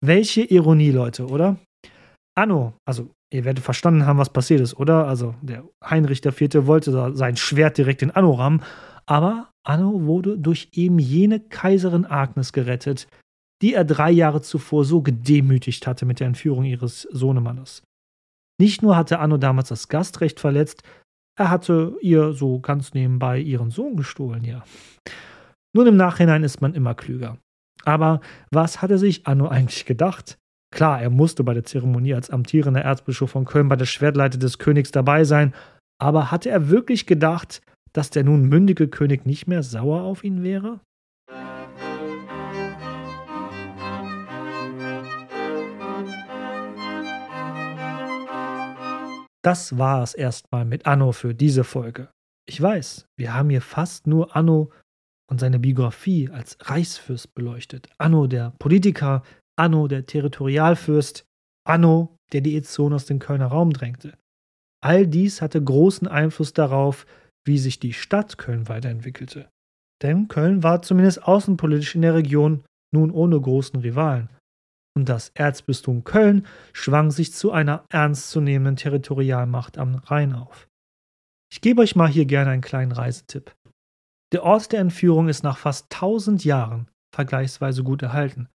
Welche Ironie, Leute, oder? Anno, also ihr werdet verstanden haben, was passiert ist, oder? Also der Heinrich IV. wollte sein Schwert direkt in Anno rammen, aber Anno wurde durch eben jene Kaiserin Agnes gerettet, die er drei Jahre zuvor so gedemütigt hatte mit der Entführung ihres Sohnemannes. Nicht nur hatte Anno damals das Gastrecht verletzt, er hatte ihr so ganz nebenbei ihren Sohn gestohlen, ja. Nun im Nachhinein ist man immer klüger. Aber was hatte sich Anno eigentlich gedacht? Klar, er musste bei der Zeremonie als amtierender Erzbischof von Köln bei der Schwertleite des Königs dabei sein, aber hatte er wirklich gedacht, dass der nun mündige König nicht mehr sauer auf ihn wäre? Das war es erstmal mit Anno für diese Folge. Ich weiß, wir haben hier fast nur Anno und seine Biografie als Reichsfürst beleuchtet. Anno, der Politiker, Anno, der Territorialfürst, Anno, der die Ezon aus dem Kölner Raum drängte. All dies hatte großen Einfluss darauf, wie sich die Stadt Köln weiterentwickelte. Denn Köln war zumindest außenpolitisch in der Region nun ohne großen Rivalen. Und das Erzbistum Köln schwang sich zu einer ernstzunehmenden Territorialmacht am Rhein auf. Ich gebe euch mal hier gerne einen kleinen Reisetipp. Der Ort der Entführung ist nach fast 1000 Jahren vergleichsweise gut erhalten.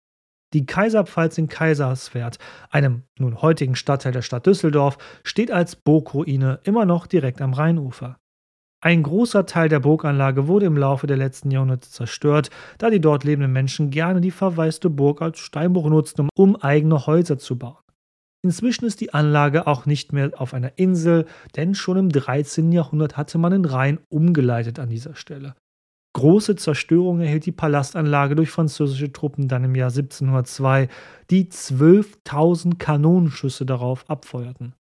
Die Kaiserpfalz in Kaiserswerth, einem nun heutigen Stadtteil der Stadt Düsseldorf, steht als Burgruine immer noch direkt am Rheinufer. Ein großer Teil der Burganlage wurde im Laufe der letzten Jahrhunderte zerstört, da die dort lebenden Menschen gerne die verwaiste Burg als Steinbruch nutzten, um eigene Häuser zu bauen. Inzwischen ist die Anlage auch nicht mehr auf einer Insel, denn schon im 13. Jahrhundert hatte man den Rhein umgeleitet an dieser Stelle. Große Zerstörung erhielt die Palastanlage durch französische Truppen dann im Jahr 1702, die 12.000 Kanonenschüsse darauf abfeuerten.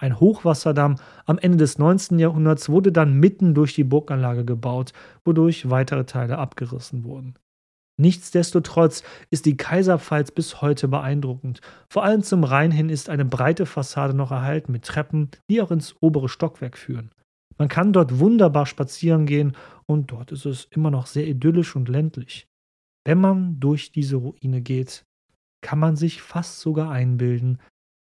Ein Hochwasserdamm am Ende des 19. Jahrhunderts wurde dann mitten durch die Burganlage gebaut, wodurch weitere Teile abgerissen wurden. Nichtsdestotrotz ist die Kaiserpfalz bis heute beeindruckend. Vor allem zum Rhein hin ist eine breite Fassade noch erhalten mit Treppen, die auch ins obere Stockwerk führen. Man kann dort wunderbar spazieren gehen und dort ist es immer noch sehr idyllisch und ländlich. Wenn man durch diese Ruine geht, kann man sich fast sogar einbilden,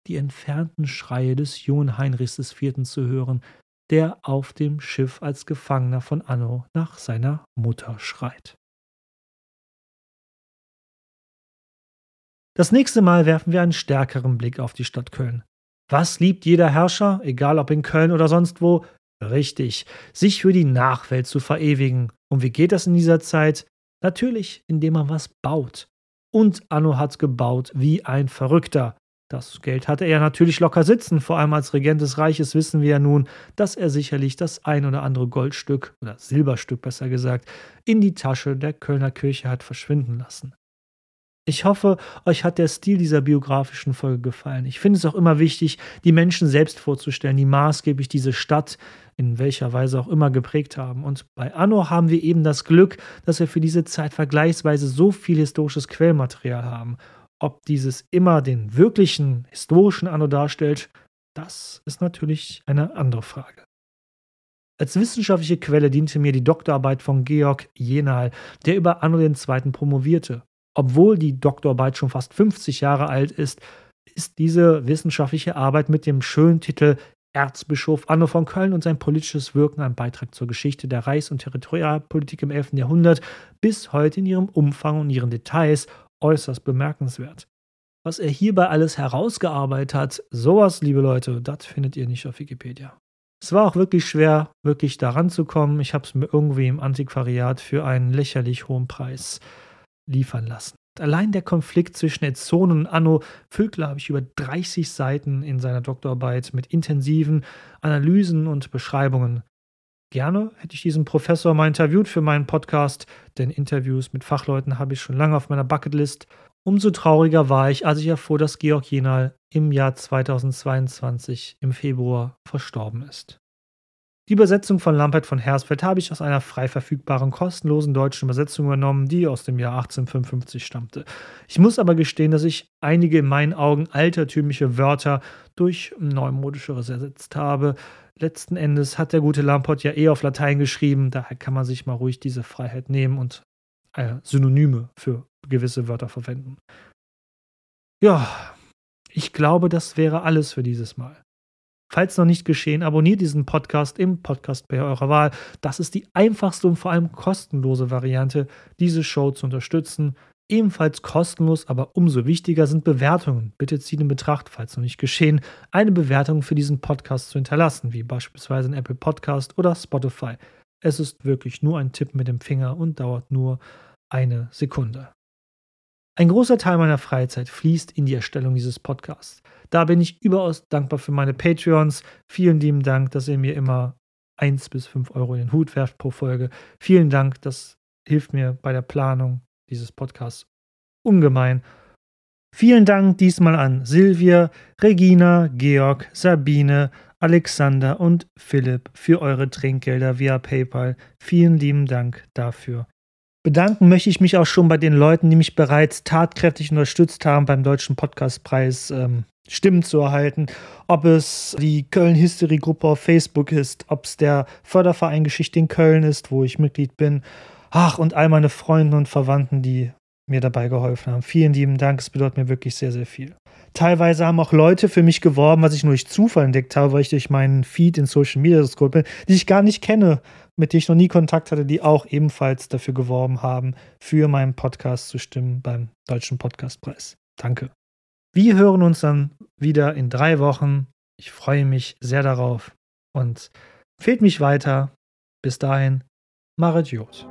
die entfernten Schreie des jungen Heinrichs IV. zu hören, der auf dem Schiff als Gefangener von Anno nach seiner Mutter schreit. Das nächste Mal werfen wir einen stärkeren Blick auf die Stadt Köln. Was liebt jeder Herrscher, egal ob in Köln oder sonst wo? Richtig, sich für die Nachwelt zu verewigen. Und wie geht das in dieser Zeit? Natürlich, indem man was baut. Und Anno hat gebaut wie ein Verrückter. Das Geld hatte er natürlich locker sitzen, vor allem als Regent des Reiches wissen wir ja nun, dass er sicherlich das ein oder andere Goldstück oder Silberstück besser gesagt in die Tasche der Kölner Kirche hat verschwinden lassen. Ich hoffe, euch hat der Stil dieser biografischen Folge gefallen. Ich finde es auch immer wichtig, die Menschen selbst vorzustellen, die maßgeblich diese Stadt in welcher Weise auch immer geprägt haben. Und bei Anno haben wir eben das Glück, dass wir für diese Zeit vergleichsweise so viel historisches Quellmaterial haben ob dieses immer den wirklichen historischen Anno darstellt, das ist natürlich eine andere Frage. Als wissenschaftliche Quelle diente mir die Doktorarbeit von Georg Jenal, der über Anno II. promovierte. Obwohl die Doktorarbeit schon fast 50 Jahre alt ist, ist diese wissenschaftliche Arbeit mit dem schönen Titel Erzbischof Anno von Köln und sein politisches Wirken ein Beitrag zur Geschichte der Reichs- und Territorialpolitik im 11. Jahrhundert bis heute in ihrem Umfang und ihren Details äußerst bemerkenswert. Was er hierbei alles herausgearbeitet hat, sowas, liebe Leute, das findet ihr nicht auf Wikipedia. Es war auch wirklich schwer, wirklich daran zu kommen. Ich habe es mir irgendwie im Antiquariat für einen lächerlich hohen Preis liefern lassen. Allein der Konflikt zwischen Ezzone und Anno füllt, glaube ich, über 30 Seiten in seiner Doktorarbeit mit intensiven Analysen und Beschreibungen. Gerne hätte ich diesen Professor mal interviewt für meinen Podcast, denn Interviews mit Fachleuten habe ich schon lange auf meiner Bucketlist. Umso trauriger war ich, als ich erfuhr, dass Georg Jenal im Jahr 2022 im Februar verstorben ist. Die Übersetzung von Lampert von Hersfeld habe ich aus einer frei verfügbaren kostenlosen deutschen Übersetzung übernommen, die aus dem Jahr 1855 stammte. Ich muss aber gestehen, dass ich einige in meinen Augen altertümliche Wörter durch neumodischeres ersetzt habe. Letzten Endes hat der gute Lamport ja eh auf Latein geschrieben, daher kann man sich mal ruhig diese Freiheit nehmen und äh, Synonyme für gewisse Wörter verwenden. Ja, ich glaube, das wäre alles für dieses Mal. Falls noch nicht geschehen, abonniert diesen Podcast im Podcast-Player eurer Wahl. Das ist die einfachste und vor allem kostenlose Variante, diese Show zu unterstützen. Ebenfalls kostenlos, aber umso wichtiger sind Bewertungen. Bitte zieht in Betracht, falls noch nicht geschehen, eine Bewertung für diesen Podcast zu hinterlassen, wie beispielsweise in Apple Podcast oder Spotify. Es ist wirklich nur ein Tipp mit dem Finger und dauert nur eine Sekunde. Ein großer Teil meiner Freizeit fließt in die Erstellung dieses Podcasts. Da bin ich überaus dankbar für meine Patreons. Vielen lieben Dank, dass ihr mir immer 1 bis 5 Euro in den Hut werft pro Folge. Vielen Dank, das hilft mir bei der Planung dieses Podcasts ungemein. Vielen Dank diesmal an Silvia, Regina, Georg, Sabine, Alexander und Philipp für eure Trinkgelder via PayPal. Vielen lieben Dank dafür. Bedanken möchte ich mich auch schon bei den Leuten, die mich bereits tatkräftig unterstützt haben, beim Deutschen Podcastpreis ähm, Stimmen zu erhalten. Ob es die Köln History Gruppe auf Facebook ist, ob es der Förderverein Geschichte in Köln ist, wo ich Mitglied bin. Ach, und all meine Freunde und Verwandten, die mir dabei geholfen haben. Vielen lieben Dank, es bedeutet mir wirklich sehr, sehr viel. Teilweise haben auch Leute für mich geworben, was ich nur durch Zufall entdeckt habe, weil ich durch meinen Feed in Social Media gescrollt bin, die ich gar nicht kenne mit denen ich noch nie Kontakt hatte, die auch ebenfalls dafür geworben haben, für meinen Podcast zu stimmen beim Deutschen Podcastpreis. Danke. Wir hören uns dann wieder in drei Wochen. Ich freue mich sehr darauf und fehlt mich weiter. Bis dahin, Marit Jod.